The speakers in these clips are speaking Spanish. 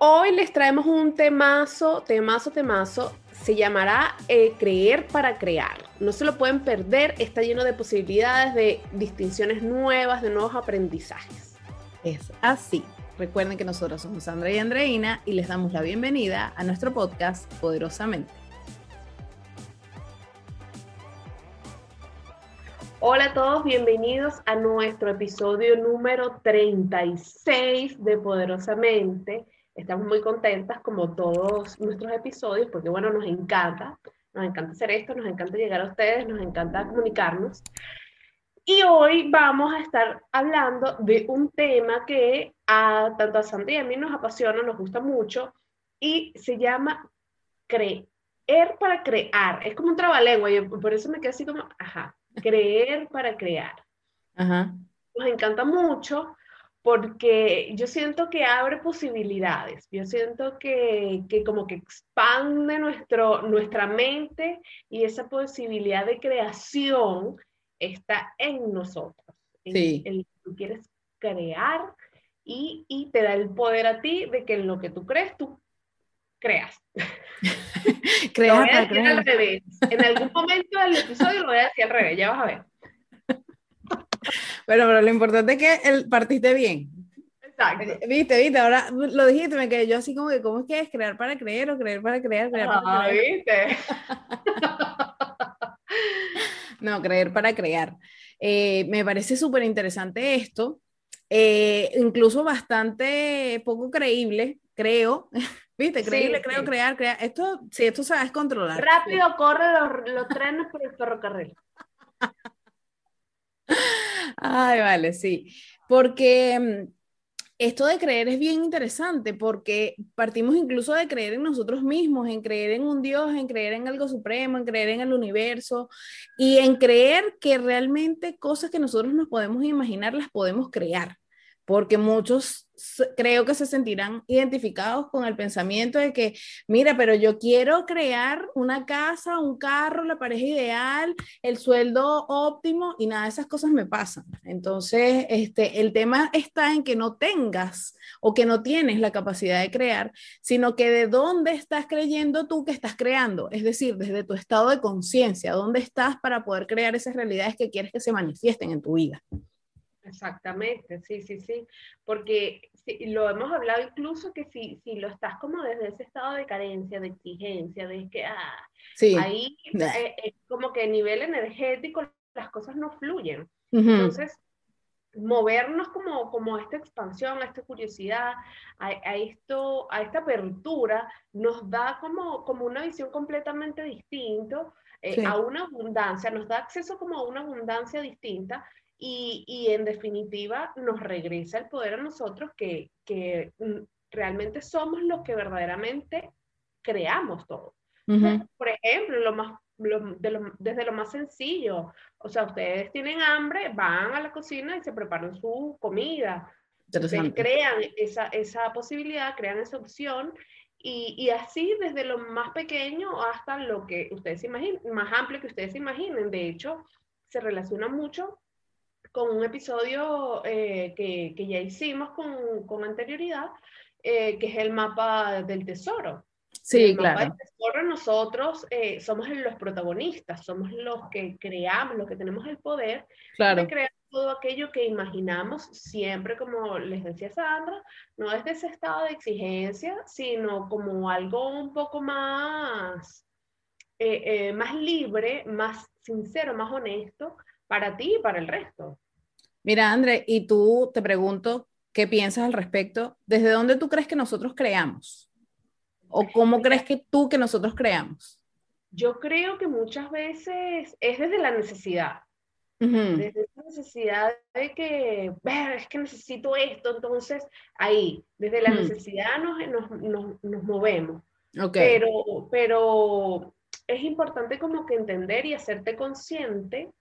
Hoy les traemos un temazo, temazo, temazo. Se llamará eh, Creer para Crear. No se lo pueden perder, está lleno de posibilidades, de distinciones nuevas, de nuevos aprendizajes. Es así. Recuerden que nosotros somos Sandra y Andreina y les damos la bienvenida a nuestro podcast Poderosamente. Hola a todos, bienvenidos a nuestro episodio número 36 de Poderosamente. Estamos muy contentas como todos nuestros episodios porque bueno, nos encanta, nos encanta hacer esto, nos encanta llegar a ustedes, nos encanta comunicarnos. Y hoy vamos a estar hablando de un tema que a tanto a Sandy y a mí nos apasiona, nos gusta mucho y se llama creer para crear. Es como un trabalengua y por eso me quedé así como, ajá, creer para crear. Nos encanta mucho porque yo siento que abre posibilidades, yo siento que, que, como que expande nuestro, nuestra mente y esa posibilidad de creación está en nosotros. Sí. En, tú quieres crear y, y, te da el poder a ti de que en lo que tú crees, tú creas. creas a decir al revés. En algún momento del episodio lo voy a decir al revés, ya vas a ver. Bueno, pero lo importante es que el, partiste bien. Exacto. Eh, viste, viste, ahora lo dijiste, me quedé yo así como que, ¿cómo es que es crear para creer o creer para crear? creer para ah, creer? viste. no, creer para crear. Eh, me parece súper interesante esto, eh, incluso bastante poco creíble, creo. ¿Viste? Creíble, Sí, creo, sí. crear, crear. Esto, sí, esto sabes controlar. Rápido corren los, los trenes por el ferrocarril. Ay, vale, sí. Porque mm, esto de creer es bien interesante porque partimos incluso de creer en nosotros mismos, en creer en un Dios, en creer en algo supremo, en creer en el universo y en creer que realmente cosas que nosotros nos podemos imaginar las podemos crear. Porque muchos creo que se sentirán identificados con el pensamiento de que, mira, pero yo quiero crear una casa, un carro, la pareja ideal, el sueldo óptimo y nada de esas cosas me pasan. Entonces, este, el tema está en que no tengas o que no tienes la capacidad de crear, sino que de dónde estás creyendo tú que estás creando, es decir, desde tu estado de conciencia, dónde estás para poder crear esas realidades que quieres que se manifiesten en tu vida. Exactamente, sí, sí, sí. Porque sí, lo hemos hablado incluso que si, si lo estás como desde ese estado de carencia, de exigencia, de que ah, Sí. ahí Nah. eh, es como que a nivel energético las cosas no fluyen. Entonces, movernos como, como a esta expansión, a esta curiosidad, a, a esto, a esta apertura, nos da como, como una visión completamente distinta eh, Sí. a una abundancia, nos da acceso como a una abundancia distinta y, y en definitiva nos regresa el poder a nosotros que, que mm, realmente somos los que verdaderamente creamos todo. Ujú. Por ejemplo, lo más, lo- de lo- desde lo más sencillo, o sea, ustedes tienen hambre, van a la cocina y se preparan su comida. Ustedes crean esa, esa posibilidad, crean esa opción y, y así desde lo más pequeño hasta lo que ustedes imaginen, más amplio que ustedes imaginen. De hecho, se relaciona mucho con un episodio eh, que, que ya hicimos con, con anterioridad, eh, que es el mapa del tesoro. Sí, el mapa claro. del tesoro, nosotros eh, somos los protagonistas, somos los que creamos, los que tenemos el poder Claro. de crear todo aquello que imaginamos, siempre como les decía Sandra, no desde ese estado de exigencia, sino como algo un poco más, eh, eh, más libre, más sincero, más honesto para ti y para el resto. Mira, André, y tú te pregunto, ¿qué piensas al respecto? ¿Desde dónde tú crees que nosotros creamos? ¿O cómo crees que tú que nosotros creamos? Yo creo que muchas veces es desde la necesidad. Desde esa necesidad de que, "Ver, es que necesito esto, entonces ahí, desde la necesidad nos, nos, nos, nos movemos. Ok. Pero, pero es importante como que entender y hacerte consciente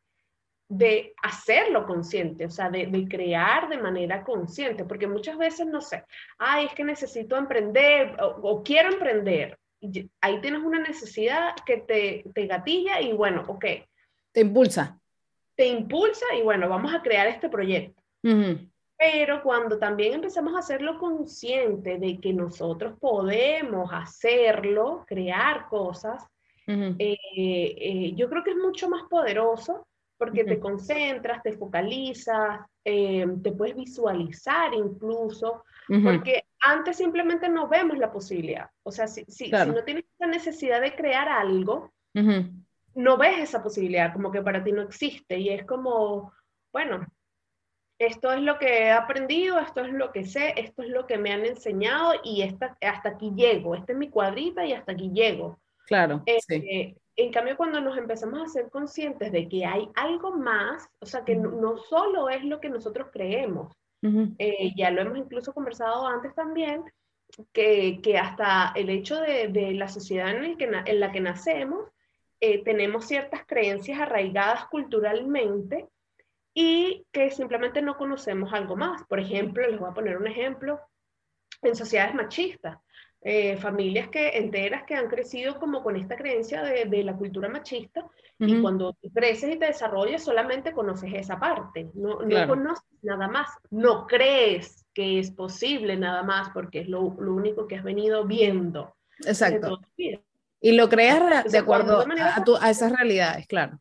de hacerlo consciente, o sea, de, de crear de manera consciente, porque muchas veces, no sé, ay, es que necesito emprender o, o quiero emprender. Y ahí tienes una necesidad que te, te gatilla y bueno, ok, Te impulsa. te impulsa y bueno, vamos a crear este proyecto. Pero cuando también empezamos a hacerlo consciente de que nosotros podemos hacerlo, crear cosas, eh, eh, yo creo que es mucho más poderoso porque te concentras, te focalizas, eh, te puedes visualizar incluso, porque antes simplemente no vemos la posibilidad. O sea, si, si, si no tienes esa necesidad de crear algo, no ves esa posibilidad, como que para ti no existe y es como, bueno, esto es lo que he aprendido, esto es lo que sé, esto es lo que me han enseñado y esta, hasta aquí llego, esta es mi cuadrita y hasta aquí llego. Claro. sí. En cambio, cuando nos empezamos a ser conscientes de que hay algo más, o sea, que no, solo es lo que nosotros creemos, eh, ya lo hemos incluso conversado antes también, que, que hasta el hecho de, de la sociedad en, el que, en, la que nacemos, eh, tenemos ciertas creencias arraigadas culturalmente y que simplemente no conocemos algo más. Por ejemplo, les voy a poner un ejemplo, en sociedades machistas. Eh, familias que, enteras que han crecido como con esta creencia de, de la cultura machista y cuando creces y te desarrollas solamente conoces esa parte, no, no conoces nada más, no crees que es posible nada más porque es lo, lo único que has venido viendo. Exacto. Y lo creas de acuerdo a, a esas realidades, claro.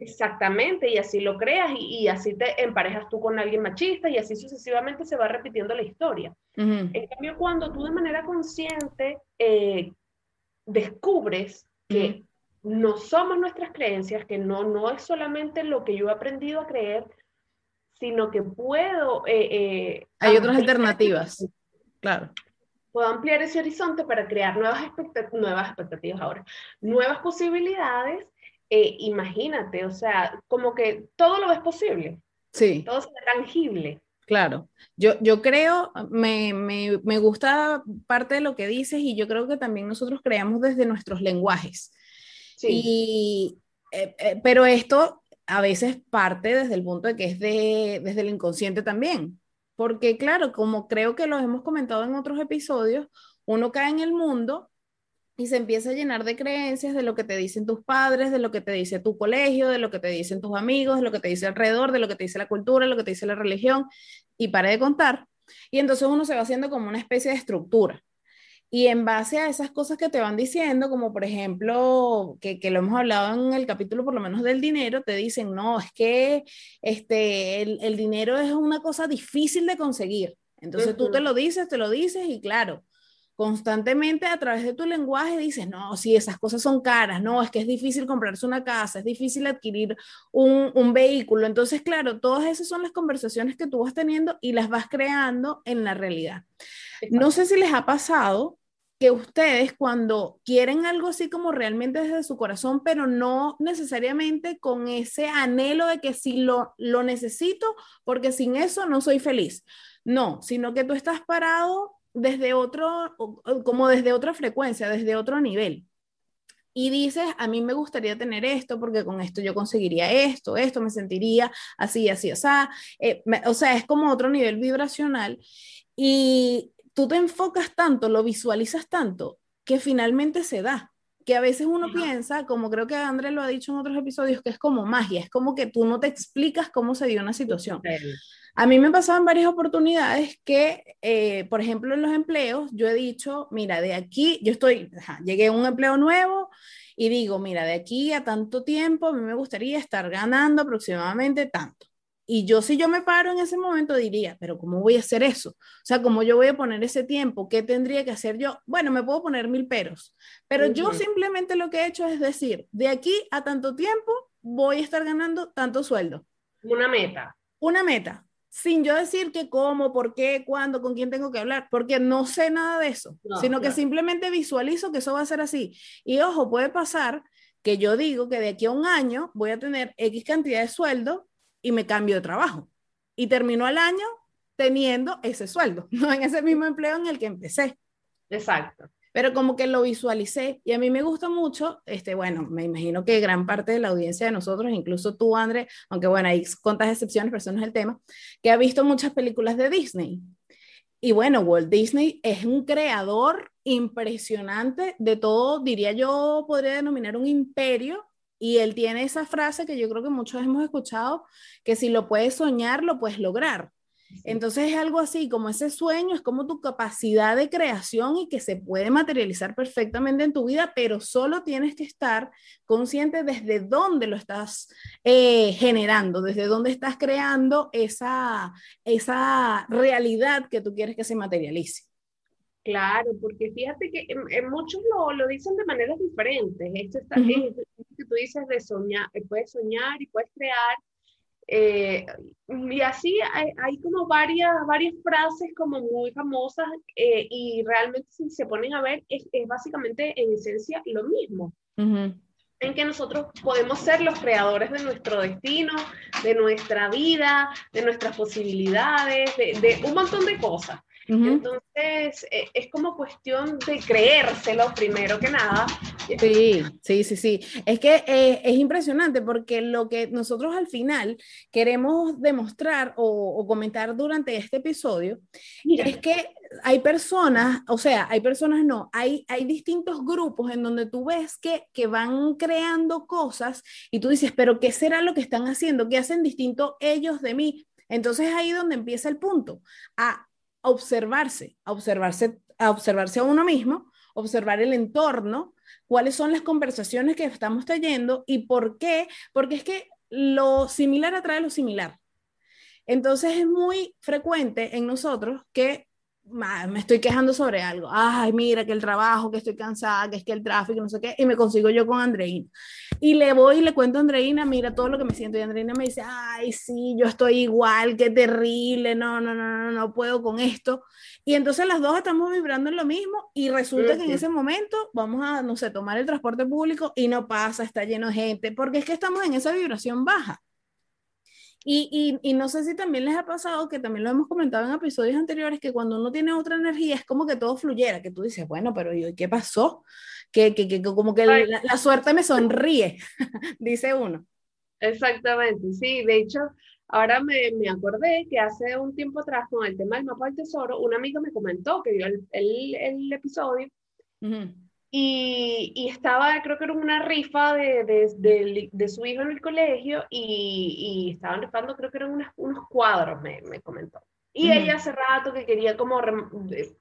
Exactamente, y así lo creas y, así te emparejas tú con alguien machista y así sucesivamente se va repitiendo la historia. En cambio, cuando tú de manera consciente eh, descubres que no somos nuestras creencias, que no, no es solamente lo que yo he aprendido a creer, sino que puedo... Eh, eh, Hay otras alternativas, claro. Puedo ampliar ese horizonte para crear nuevas, nuevas expectativas ahora, nuevas posibilidades eh, imagínate, o sea, como que todo lo es posible. Sí. Todo es tangible. Claro, yo, yo creo, me, me, me, gusta parte de lo que dices y yo creo que también nosotros creamos desde nuestros lenguajes. Sí. Y, eh, eh, pero esto a veces parte desde el punto de que es de, desde el inconsciente también. Porque claro, como creo que lo hemos comentado en otros episodios, uno cae en el mundo y se empieza a llenar de creencias de lo que te dicen tus padres, de lo que te dice tu colegio, de lo que te dicen tus amigos, de lo que te dice alrededor, de lo que te dice la cultura, de lo que te dice la religión, y para de contar. Y entonces uno se va haciendo como una especie de estructura. Y en base a esas cosas que te van diciendo, como por ejemplo, que, que, lo hemos hablado en el capítulo por lo menos del dinero, te dicen, no, es que este, el, el dinero es una cosa difícil de conseguir. Entonces tú te lo dices, te lo dices y claro, constantemente a través de tu lenguaje dices, no, sí, esas cosas son caras, no, es que es difícil comprarse una casa, es difícil adquirir un, un, vehículo. Entonces, claro, todas esas son las conversaciones que tú vas teniendo y las vas creando en la realidad. No sé si les ha pasado que ustedes cuando quieren algo así como realmente desde su corazón, pero no necesariamente con ese anhelo de que si lo, lo necesito, porque sin eso no soy feliz. No, sino que tú estás parado desde otro, como desde otra frecuencia, desde otro nivel. Y dices, a mí me gustaría tener esto porque con esto yo conseguiría esto, esto me sentiría así, así, así. Eh, o sea, es como otro nivel vibracional. Y tú te enfocas tanto, lo visualizas tanto, que finalmente se da que a veces uno piensa, como creo que André lo ha dicho en otros episodios, que es como magia, es como que tú no te explicas cómo se dio una situación. A mí me pasaban varias oportunidades que, eh, por ejemplo, en los empleos, yo he dicho, mira, de aquí, yo estoy, llegué a un empleo nuevo y digo, mira, de aquí a tanto tiempo, a mí me gustaría estar ganando aproximadamente tanto. Y yo si yo me paro en ese momento diría, pero ¿cómo voy a hacer eso? O sea, ¿cómo yo voy a poner ese tiempo? ¿Qué tendría que hacer yo? Bueno, me puedo poner mil peros, pero yo simplemente lo que he hecho es decir, de aquí a tanto tiempo voy a estar ganando tanto sueldo. Una meta. Una meta sin yo decir que cómo, por qué, cuándo, con quién tengo que hablar, porque no sé nada de eso, sino que simplemente visualizo que eso va a ser así. Y ojo, puede pasar que yo digo que de aquí a un año voy a tener X cantidad de sueldo y me cambio de trabajo. Y termino el año teniendo ese sueldo, no en ese mismo empleo en el que empecé. Exacto pero como que lo visualicé y a mí me gusta mucho, este, bueno, me imagino que gran parte de la audiencia de nosotros, incluso tú, André, aunque bueno, hay cuantas excepciones, pero eso no es el tema, que ha visto muchas películas de Disney. Y bueno, Walt Disney es un creador impresionante de todo, diría yo, podría denominar un imperio. Y él tiene esa frase que yo creo que muchos hemos escuchado, que si lo puedes soñar, lo puedes lograr. Entonces es algo así, como ese sueño, es como tu capacidad de creación y que se puede materializar perfectamente en tu vida, pero solo tienes que estar consciente desde dónde lo estás eh, generando, desde dónde estás creando esa, esa realidad que tú quieres que se materialice. Claro, porque fíjate que en, muchos lo, lo, dicen de maneras diferentes. Esto está, que tú dices de soñar, eh, puedes soñar y puedes crear. Eh, y así hay, hay, como varias, varias frases como muy famosas eh, y realmente si se ponen a ver es, es básicamente en esencia lo mismo. En que nosotros podemos ser los creadores de nuestro destino, de nuestra vida, de nuestras posibilidades, de, de un montón de cosas. Entonces, eh, es como cuestión de creérselo primero que nada. Sí, sí, sí, sí. Es que eh, es impresionante porque lo que nosotros al final queremos demostrar o, comentar durante este episodio es que hay personas, o sea, hay personas no, hay, hay distintos grupos en donde tú ves que, que van creando cosas y tú dices, pero ¿qué será lo que están haciendo? ¿Qué hacen distinto ellos de mí? Entonces ahí donde empieza el punto, a observarse, a observarse, a observarse a uno mismo, observar el entorno, cuáles son las conversaciones que estamos trayendo y por qué, porque es que lo similar atrae lo similar. Entonces es muy frecuente en nosotros que me estoy quejando sobre algo. Ay, mira que el trabajo, que estoy cansada, que es que el tráfico, no sé qué, y me consigo yo con Andreina. Y le voy y le cuento a Andreina, mira todo lo que me siento. Y Andreina me dice, ay, sí, yo estoy igual, qué terrible, no, no, no, no, no puedo con esto. Y entonces las dos estamos vibrando en lo mismo y resulta que en ese momento vamos a, no sé, tomar el transporte público y no pasa, está lleno de gente, porque es que estamos en esa vibración baja. Y, y, no sé si también les ha pasado, que también lo hemos comentado en episodios anteriores, que cuando uno tiene otra energía es como que todo fluyera, que tú dices, bueno, pero ¿y qué pasó? Que, que, que como que la, la, suerte me sonríe, dice uno. Exactamente, sí, de hecho, ahora me, me, acordé que hace un tiempo atrás con el tema del mapa del tesoro, un amigo me comentó que vio el, el, el episodio. Y, y, estaba, creo que era una rifa de, de, de, su hijo en el colegio y, y estaban rifando, creo que eran unos, unos cuadros, me, me comentó. Y ella hace rato que quería como,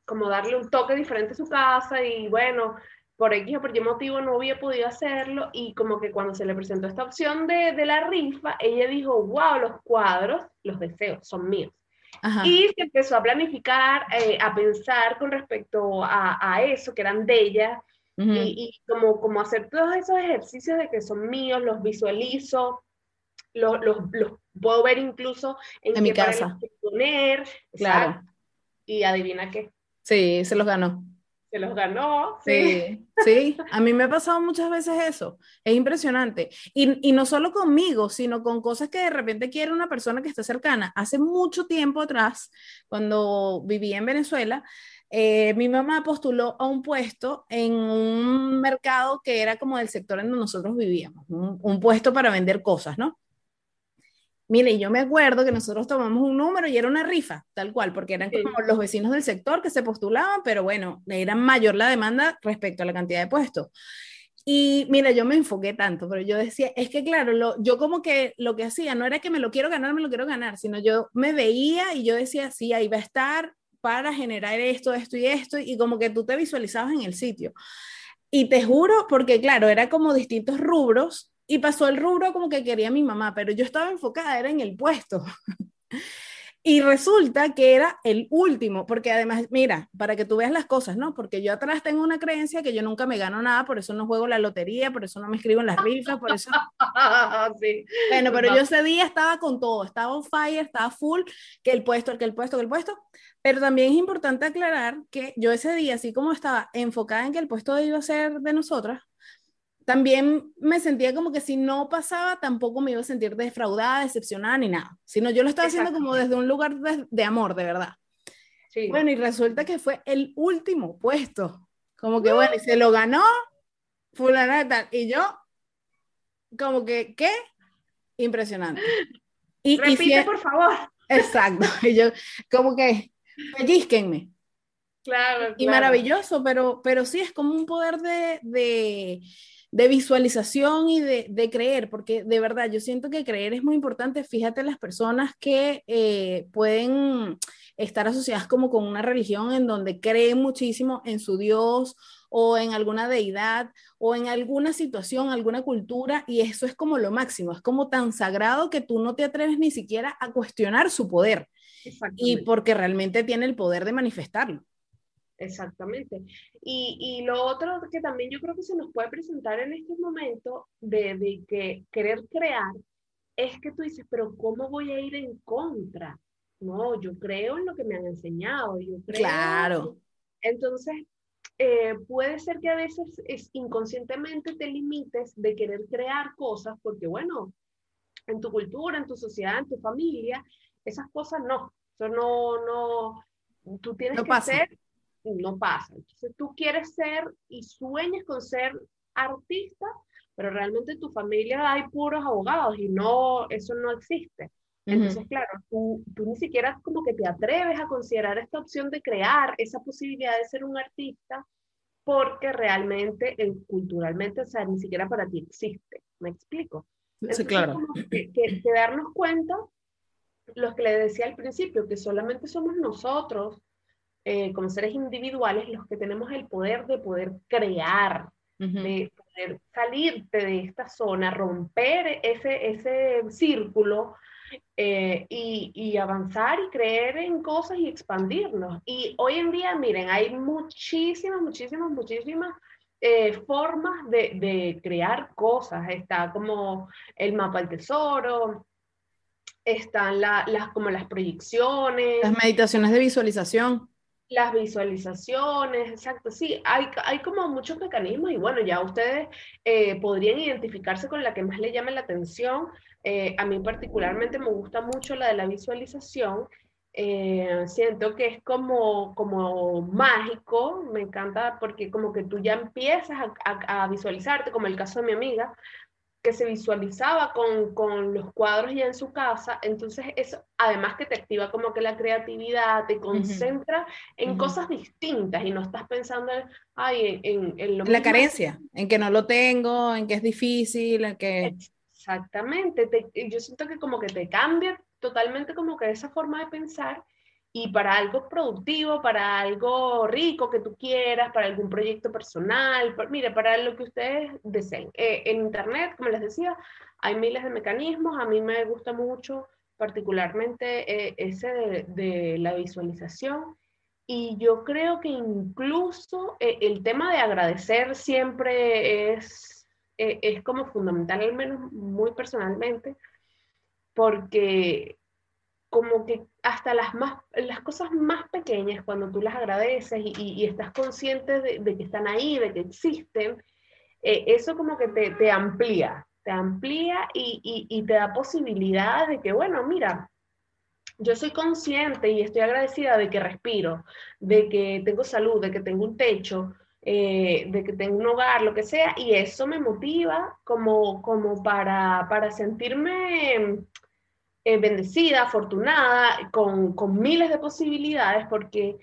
como darle un toque diferente a su casa y bueno, por X o por Y motivo no había podido hacerlo y como que cuando se le presentó esta opción de, de la rifa, ella dijo, wow, los cuadros, los deseos son míos. Y se empezó a planificar, eh, a pensar con respecto a, a, eso, que eran de ella, y, como, como hacer todos esos ejercicios de que son míos, los visualizo, los, los, los puedo ver incluso en, mi casa. Poner, claro. Y adivina qué. Sí, se los ganó. Se los ganó. Sí, sí, a mí me ha pasado muchas veces eso. Es impresionante. Y, y, no solo conmigo, sino con cosas que de repente quiere una persona que está cercana. Hace mucho tiempo atrás, cuando vivía en Venezuela, eh, mi mamá postuló a un puesto en un mercado que era como del sector en donde nosotros vivíamos, un, puesto para vender cosas, ¿no? Mire, yo me acuerdo que nosotros tomamos un número y era una rifa, tal cual, porque eran como los vecinos del sector que se postulaban, pero bueno, era mayor la demanda respecto a la cantidad de puestos. Y mira, yo me enfoqué tanto, pero yo decía, es que claro, lo, yo como que lo que hacía no era que me lo quiero ganar, me lo quiero ganar, sino yo me veía y yo decía, sí, ahí va a estar, para generar esto, esto y esto, y como que tú te visualizabas en el sitio. Y te juro, porque claro, era como distintos rubros, y pasó el rubro como que quería mi mamá, pero yo estaba enfocada, era en el puesto. Y resulta que era el último, porque además, mira, para que tú veas las cosas, ¿no? Porque yo atrás tengo una creencia que yo nunca me gano nada, por eso no juego la lotería, por eso no me escribo en las rifas, por eso... sí. Bueno, pero yo ese día estaba con todo, estaba on fire, estaba full, que el puesto, que el puesto, que el puesto, pero también es importante aclarar que yo ese día, así como estaba enfocada en que el puesto iba a ser de nosotras, también me sentía como que si no pasaba, tampoco me iba a sentir defraudada, decepcionada ni nada, sino yo lo estaba haciendo como desde un lugar de, amor, de verdad. Sí. Bueno, y resulta que fue el último puesto, como que bueno, y se lo ganó fulana y tal, y yo, como que, ¿qué? Impresionante. Y, Repite, por favor. Exacto, y yo, como que, pellizquenme. Claro, claro. Y maravilloso, pero, pero sí es como un poder de, de de visualización y de, de, creer, porque de verdad yo siento que creer es muy importante. Fíjate las personas que eh, pueden estar asociadas como con una religión en donde creen muchísimo en su Dios o en alguna deidad o en alguna situación, alguna cultura, y eso es como lo máximo, es como tan sagrado que tú no te atreves ni siquiera a cuestionar su poder. Y porque realmente tiene el poder de manifestarlo. Exactamente. Y, y, lo otro que también yo creo que se nos puede presentar en este momento de, de, que querer crear es que tú dices, pero ¿cómo voy a ir en contra? No, yo creo en lo que me han enseñado. Yo creo claro. Entonces, eh, puede ser que a veces es, inconscientemente te limites de querer crear cosas porque, bueno, en tu cultura, en tu sociedad, en tu familia, esas cosas no. Eso no, no, tú tienes que ser no pasa. Entonces tú quieres ser y sueñas con ser artista, pero realmente en tu familia hay puros abogados y no, eso no existe. Entonces, claro, tú, tú ni siquiera como que te atreves a considerar esta opción de crear esa posibilidad de ser un artista porque realmente, culturalmente, o sea, ni siquiera para ti existe. ¿Me explico? sí, claro. Que, que, que, darnos cuenta, los que le decía al principio, que solamente somos nosotros eh, como seres individuales los que tenemos el poder de poder crear, de poder salirte de esta zona, romper ese, ese círculo eh, y, y, avanzar y creer en cosas y expandirnos. Y hoy en día, miren, hay muchísimas, muchísimas, muchísimas eh, formas de, de, crear cosas. Está como el mapa del tesoro, están las, como las proyecciones. Las meditaciones de visualización. Las visualizaciones, exacto, sí, hay, hay como muchos mecanismos y bueno, ya ustedes eh, podrían identificarse con la que más le llame la atención. Eh, a mí particularmente me gusta mucho la de la visualización. Eh, siento que es como, como mágico, me encanta porque como que tú ya empiezas a, a visualizarte, como el caso de mi amiga, que se visualizaba con, con, los cuadros ya en su casa, entonces eso además que te activa como que la creatividad, te concentra en cosas distintas y no estás pensando Ay, en, en, lo La carencia, en que no lo tengo, en que es difícil, en que... Exactamente, yo siento que como que te cambia totalmente como que esa forma de pensar y para algo productivo, para algo rico que tú quieras, para algún proyecto personal, mire, para lo que ustedes deseen. Eh, en Internet, como les decía, hay miles de mecanismos, a mí me gusta mucho particularmente eh, ese de, la visualización y yo creo que incluso eh, el tema de agradecer siempre es, es como fundamental, al menos muy personalmente, porque como que hasta las, más, las cosas más pequeñas, cuando tú las agradeces y, estás consciente de, que están ahí, de que existen, eh, eso como que te, te, amplía, te amplía y, y, te da posibilidades de que, bueno, mira, yo soy consciente y estoy agradecida de que respiro, de que tengo salud, de que tengo un techo, eh, de que tengo un hogar, lo que sea, y eso me motiva como, como para, para sentirme eh, bendecida, afortunada, con, con, miles de posibilidades, porque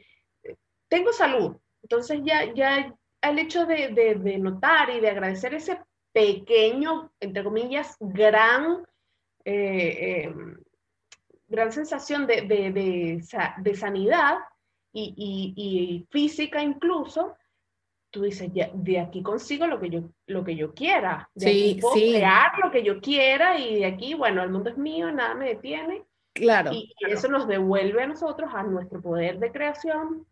tengo salud. Entonces ya, ya el hecho de, de, notar y de agradecer ese pequeño, entre comillas, gran, eh, eh, gran sensación de, de sanidad y, y, y, física incluso, tú dices, ya, de aquí consigo lo que yo, lo que yo quiera, de sí, aquí puedo crear lo que yo quiera y de aquí, bueno, el mundo es mío, nada me detiene. Claro. Y, eso nos devuelve a nosotros, a nuestro poder de creación,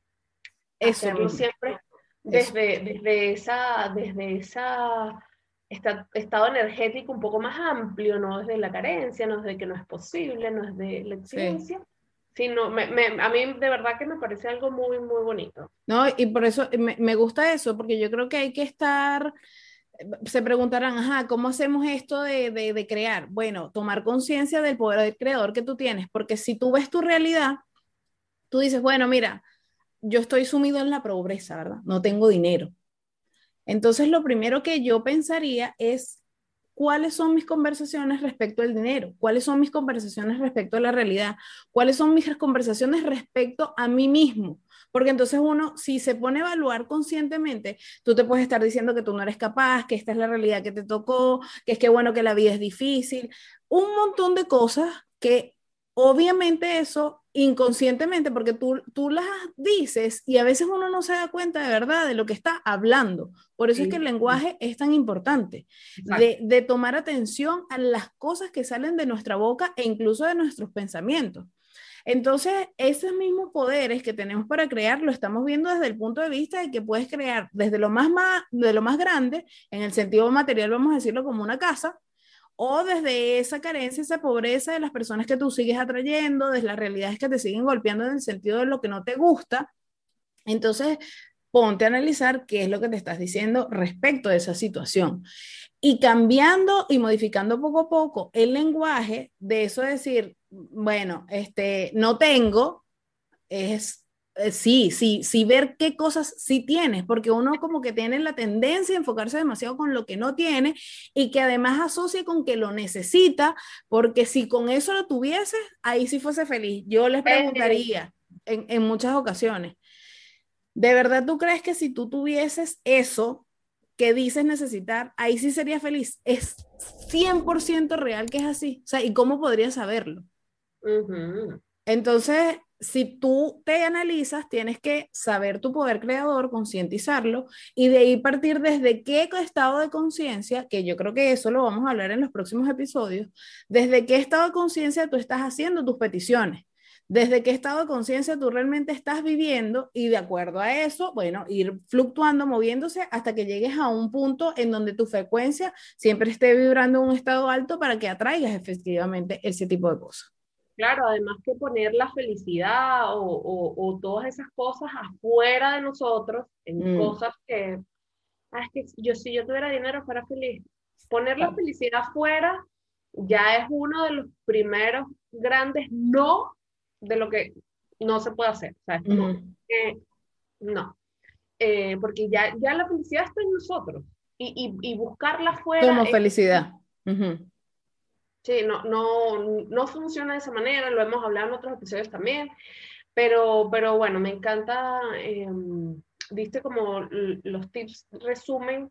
eso hacerlo siempre desde, desde esa, desde esa estado energético un poco más amplio, no desde la carencia, no desde que no es posible, no desde la exigencia, Sí, no, me, a mí de verdad que me parece algo muy, muy bonito. No, y por eso me, me, gusta eso, porque yo creo que hay que estar, se preguntarán, ajá, ¿cómo hacemos esto de, de, de crear? Bueno, tomar conciencia del poder del creador que tú tienes, porque si tú ves tu realidad, tú dices, bueno, mira, yo estoy sumido en la pobreza, ¿verdad? No tengo dinero. Entonces, lo primero que yo pensaría es cuáles son mis conversaciones respecto al dinero, cuáles son mis conversaciones respecto a la realidad, cuáles son mis conversaciones respecto a mí mismo. Porque entonces uno, si se pone a evaluar conscientemente, tú te puedes estar diciendo que tú no eres capaz, que esta es la realidad que te tocó, que es que bueno, que la vida es difícil, un montón de cosas que obviamente eso inconscientemente, porque tú, tú las dices y a veces uno no se da cuenta de verdad de lo que está hablando. Por eso es que el lenguaje es tan importante, de, de, tomar atención a las cosas que salen de nuestra boca e incluso de nuestros pensamientos. Entonces, esos mismos poderes que tenemos para crear, lo estamos viendo desde el punto de vista de que puedes crear desde lo más, más, de lo más grande, en el sentido material, vamos a decirlo como una casa, o desde esa carencia, esa pobreza de las personas que tú sigues atrayendo, desde las realidades que te siguen golpeando en el sentido de lo que no te gusta. Entonces, ponte a analizar qué es lo que te estás diciendo respecto a esa situación. Y cambiando y modificando poco a poco el lenguaje de eso decir, bueno, este, no tengo, es sí, sí, sí ver qué cosas sí tienes, porque uno como que tiene la tendencia a enfocarse demasiado con lo que no tiene y que además asocia con que lo necesita, porque si con eso lo tuviese, ahí sí fuese feliz. Yo les preguntaría en, en muchas ocasiones, ¿de verdad tú crees que si tú tuvieses eso que dices necesitar, ahí sí sería feliz? Es 100% real que es así. O sea, ¿y cómo podrías saberlo? Entonces, si tú te analizas, tienes que saber tu poder creador, concientizarlo y de ahí partir desde qué estado de conciencia, que yo creo que eso lo vamos a hablar en los próximos episodios, desde qué estado de conciencia tú estás haciendo tus peticiones, desde qué estado de conciencia tú realmente estás viviendo y de acuerdo a eso, bueno, ir fluctuando, moviéndose hasta que llegues a un punto en donde tu frecuencia siempre esté vibrando en un estado alto para que atraigas efectivamente ese tipo de cosas. Claro, además que poner la felicidad o, todas esas cosas afuera de nosotros, en mm. cosas que, ah, es que yo si yo tuviera dinero fuera feliz. Poner la felicidad afuera ya es uno de los primeros grandes no de lo que no se puede hacer. O sea, no. Eh, porque ya, ya la felicidad está en nosotros y, y, buscarla afuera. Como felicidad. Sí, no, no, no funciona de esa manera, lo hemos hablado en otros episodios también, pero, pero bueno, me encanta, eh, viste como los tips resumen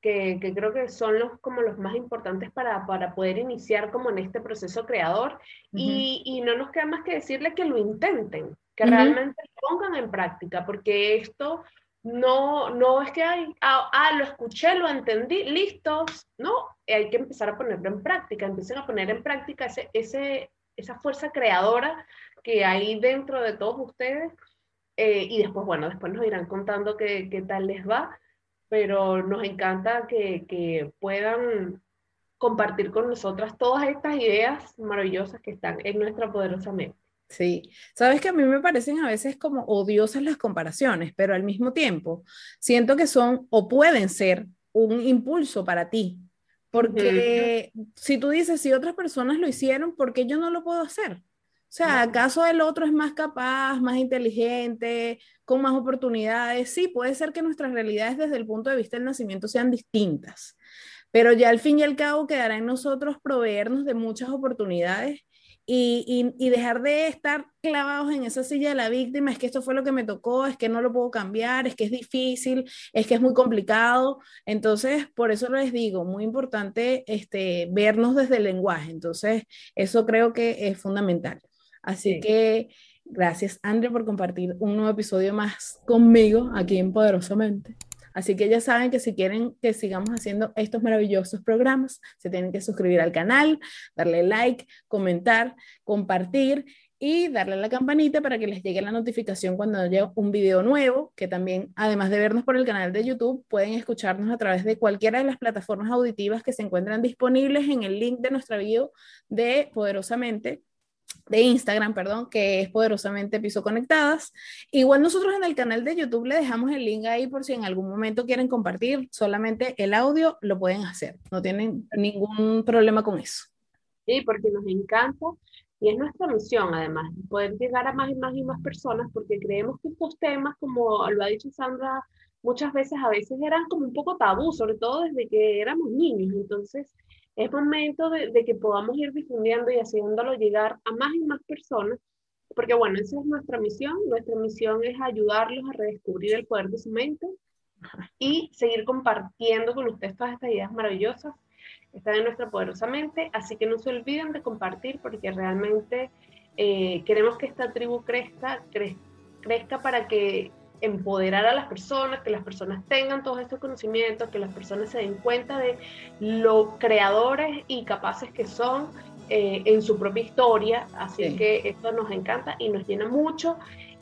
que, que, creo que son los, como los más importantes para, para poder iniciar como en este proceso creador y, y, no nos queda más que decirle que lo intenten, que realmente lo pongan en práctica, porque esto no, no es que hay, ah, ah, lo escuché, lo entendí, listo, no, hay que empezar a ponerlo en práctica, empiecen a poner en práctica ese, ese, esa fuerza creadora que hay dentro de todos ustedes eh, y después, bueno, después nos irán contando qué, qué tal les va, pero nos encanta que, que puedan compartir con nosotras todas estas ideas maravillosas que están en nuestra poderosa mente. Sí, sabes que a mí me parecen a veces como odiosas las comparaciones, pero al mismo tiempo siento que son o pueden ser un impulso para ti, porque si tú dices, si otras personas lo hicieron, ¿por qué yo no lo puedo hacer? O sea, ¿acaso el otro es más capaz, más inteligente, con más oportunidades? Sí, puede ser que nuestras realidades desde el punto de vista del nacimiento sean distintas, pero ya al fin y al cabo quedará en nosotros proveernos de muchas oportunidades y, y, dejar de estar clavados en esa silla de la víctima, es que esto fue lo que me tocó, es que no lo puedo cambiar, es que es difícil, es que es muy complicado. Entonces, por eso les digo, muy importante este, vernos desde el lenguaje. Entonces, eso creo que es fundamental. Así que gracias, Andrea, por compartir un nuevo episodio más conmigo aquí en Poderosamente. Así que ya saben que si quieren que sigamos haciendo estos maravillosos programas, se tienen que suscribir al canal, darle like, comentar, compartir y darle a la campanita para que les llegue la notificación cuando haya un video nuevo, que también, además de vernos por el canal de YouTube, pueden escucharnos a través de cualquiera de las plataformas auditivas que se encuentran disponibles en el link de nuestra video de Poderosamente de Instagram, perdón, que es poderosamente Piso Conectadas. Igual nosotros en el canal de YouTube le dejamos el link ahí por si en algún momento quieren compartir solamente el audio, lo pueden hacer. No tienen ningún problema con eso. Sí, porque nos encanta y es nuestra misión además, poder llegar a más y más y más personas porque creemos que estos temas, como lo ha dicho Sandra, muchas veces a veces eran como un poco tabú, sobre todo desde que éramos niños. Entonces, es momento de, que podamos ir difundiendo y haciéndolo llegar a más y más personas, porque bueno, esa es nuestra misión. Nuestra misión es ayudarlos a redescubrir el poder de su mente y seguir compartiendo con ustedes todas estas ideas maravillosas que están en nuestra poderosa mente. Así que no se olviden de compartir porque realmente eh, queremos que esta tribu crezca, crezca para que empoderar a las personas, que las personas tengan todos estos conocimientos, que las personas se den cuenta de lo creadores y capaces que son eh, en su propia historia. Así que esto nos encanta y nos llena mucho.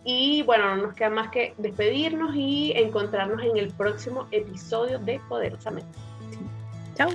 Y bueno, no nos queda más que despedirnos y encontrarnos en el próximo episodio de Poderosamente. Chao.